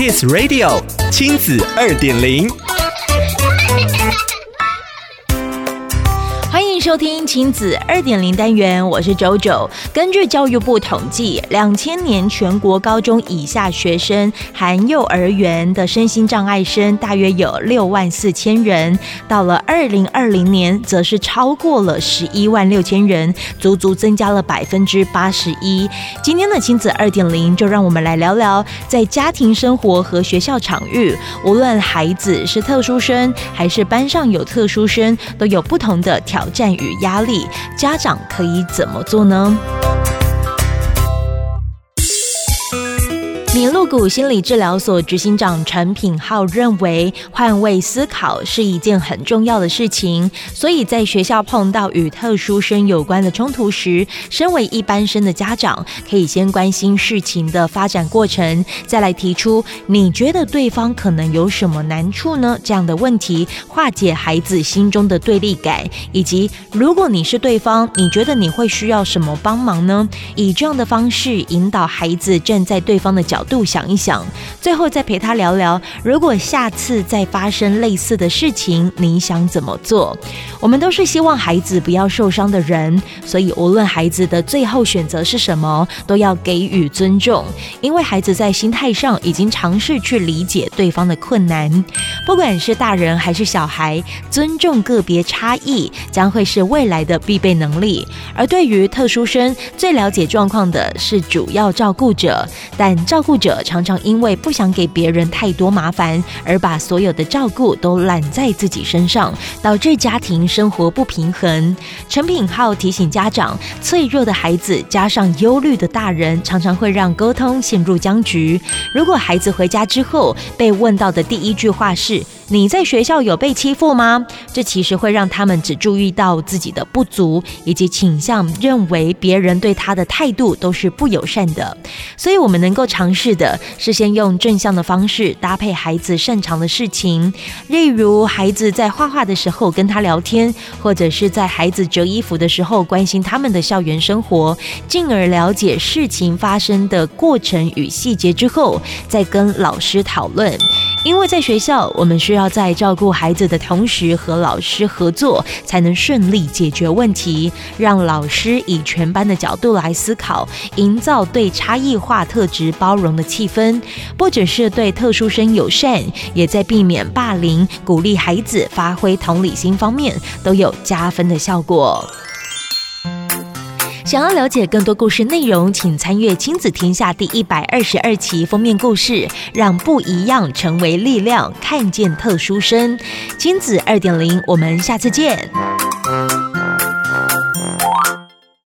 Kiss Radio 亲子二点零。收听亲子二点零单元，我是周周。根据教育部统计，两千年全国高中以下学生含幼儿园的身心障碍生大约有六万四千人，到了二零二零年，则是超过了十一万六千人，足足增加了百分之八十一。今天的亲子二点零，就让我们来聊聊，在家庭生活和学校场域，无论孩子是特殊生还是班上有特殊生，都有不同的挑战与压力，家长可以怎么做呢？谷心理治疗所执行长陈品浩认为，换位思考是一件很重要的事情，所以在学校碰到与特殊生有关的冲突时，身为一般生的家长，可以先关心事情的发展过程，再来提出你觉得对方可能有什么难处呢？这样的问题，化解孩子心中的对立感，以及如果你是对方，你觉得你会需要什么帮忙呢？以这样的方式引导孩子站在对方的角度想想一想，最后再陪他聊聊，如果下次再发生类似的事情，你想怎么做？我们都是希望孩子不要受伤的人，所以无论孩子的最后选择是什么，都要给予尊重，因为孩子在心态上已经尝试去理解对方的困难。不管是大人还是小孩，尊重个别差异将会是未来的必备能力。而对于特殊生，最了解状况的是主要照顾者，但照顾。者常常因为不想给别人太多麻烦，而把所有的照顾都揽在自己身上，导致家庭生活不平衡。陈品浩提醒家长，脆弱的孩子加上忧虑的大人，常常会让沟通陷入僵局。如果孩子回家之后被问到的第一句话是，你在学校有被欺负吗？这其实会让他们只注意到自己的不足，以及倾向认为别人对他的态度都是不友善的。所以，我们能够尝试的是先用正向的方式搭配孩子擅长的事情，例如孩子在画画的时候跟他聊天，或者是在孩子折衣服的时候关心他们的校园生活，进而了解事情发生的过程与细节之后，再跟老师讨论。因为在学校，我们需要在照顾孩子的同时和老师合作，才能顺利解决问题。让老师以全班的角度来思考，营造对差异化特质包容的气氛，不只是对特殊生友善，也在避免霸凌、鼓励孩子发挥同理心方面都有加分的效果。想要了解更多故事内容，请参阅《亲子天下》第一百二十二期封面故事，让不一样成为力量，看见特殊生。亲子二点零，我们下次见。